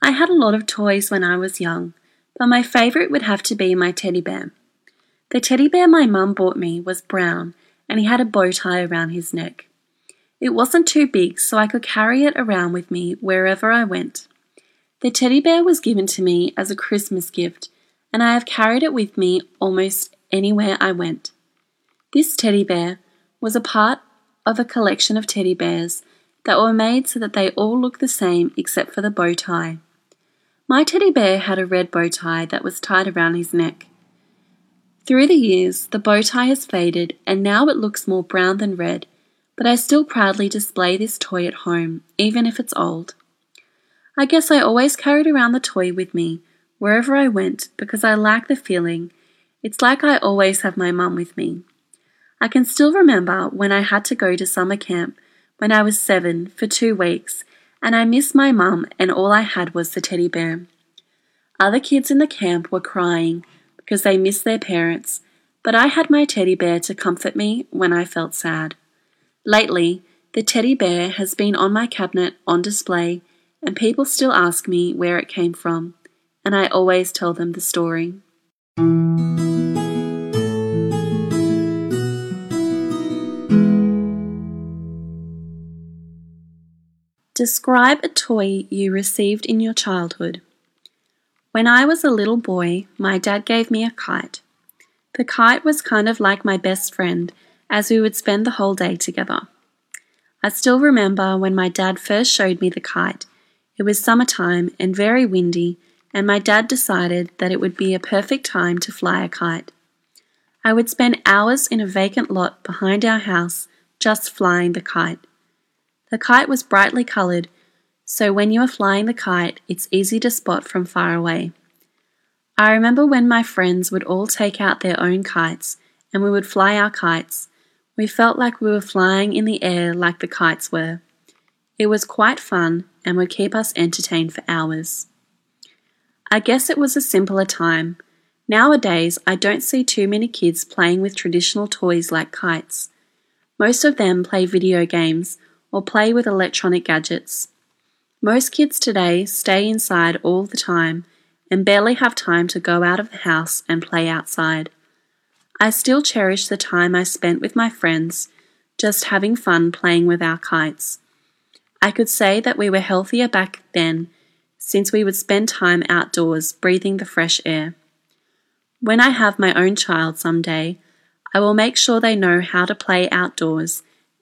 I had a lot of toys when I was young, but my favourite would have to be my teddy bear. The teddy bear my mum bought me was brown and he had a bow tie around his neck. It wasn't too big, so I could carry it around with me wherever I went. The teddy bear was given to me as a Christmas gift, and I have carried it with me almost anywhere I went. This teddy bear was a part of a collection of teddy bears that were made so that they all look the same except for the bow tie. My teddy bear had a red bow tie that was tied around his neck. Through the years, the bow tie has faded and now it looks more brown than red, but I still proudly display this toy at home, even if it's old. I guess I always carried around the toy with me wherever I went because I like the feeling. It's like I always have my mum with me. I can still remember when I had to go to summer camp when I was seven for two weeks, and I missed my mum, and all I had was the teddy bear. Other kids in the camp were crying because they missed their parents, but I had my teddy bear to comfort me when I felt sad. Lately, the teddy bear has been on my cabinet on display, and people still ask me where it came from, and I always tell them the story. Describe a toy you received in your childhood. When I was a little boy, my dad gave me a kite. The kite was kind of like my best friend, as we would spend the whole day together. I still remember when my dad first showed me the kite. It was summertime and very windy, and my dad decided that it would be a perfect time to fly a kite. I would spend hours in a vacant lot behind our house just flying the kite. The kite was brightly coloured, so when you are flying the kite, it's easy to spot from far away. I remember when my friends would all take out their own kites and we would fly our kites. We felt like we were flying in the air like the kites were. It was quite fun and would keep us entertained for hours. I guess it was a simpler time. Nowadays, I don't see too many kids playing with traditional toys like kites. Most of them play video games or play with electronic gadgets. Most kids today stay inside all the time and barely have time to go out of the house and play outside. I still cherish the time I spent with my friends, just having fun playing with our kites. I could say that we were healthier back then, since we would spend time outdoors breathing the fresh air. When I have my own child someday, I will make sure they know how to play outdoors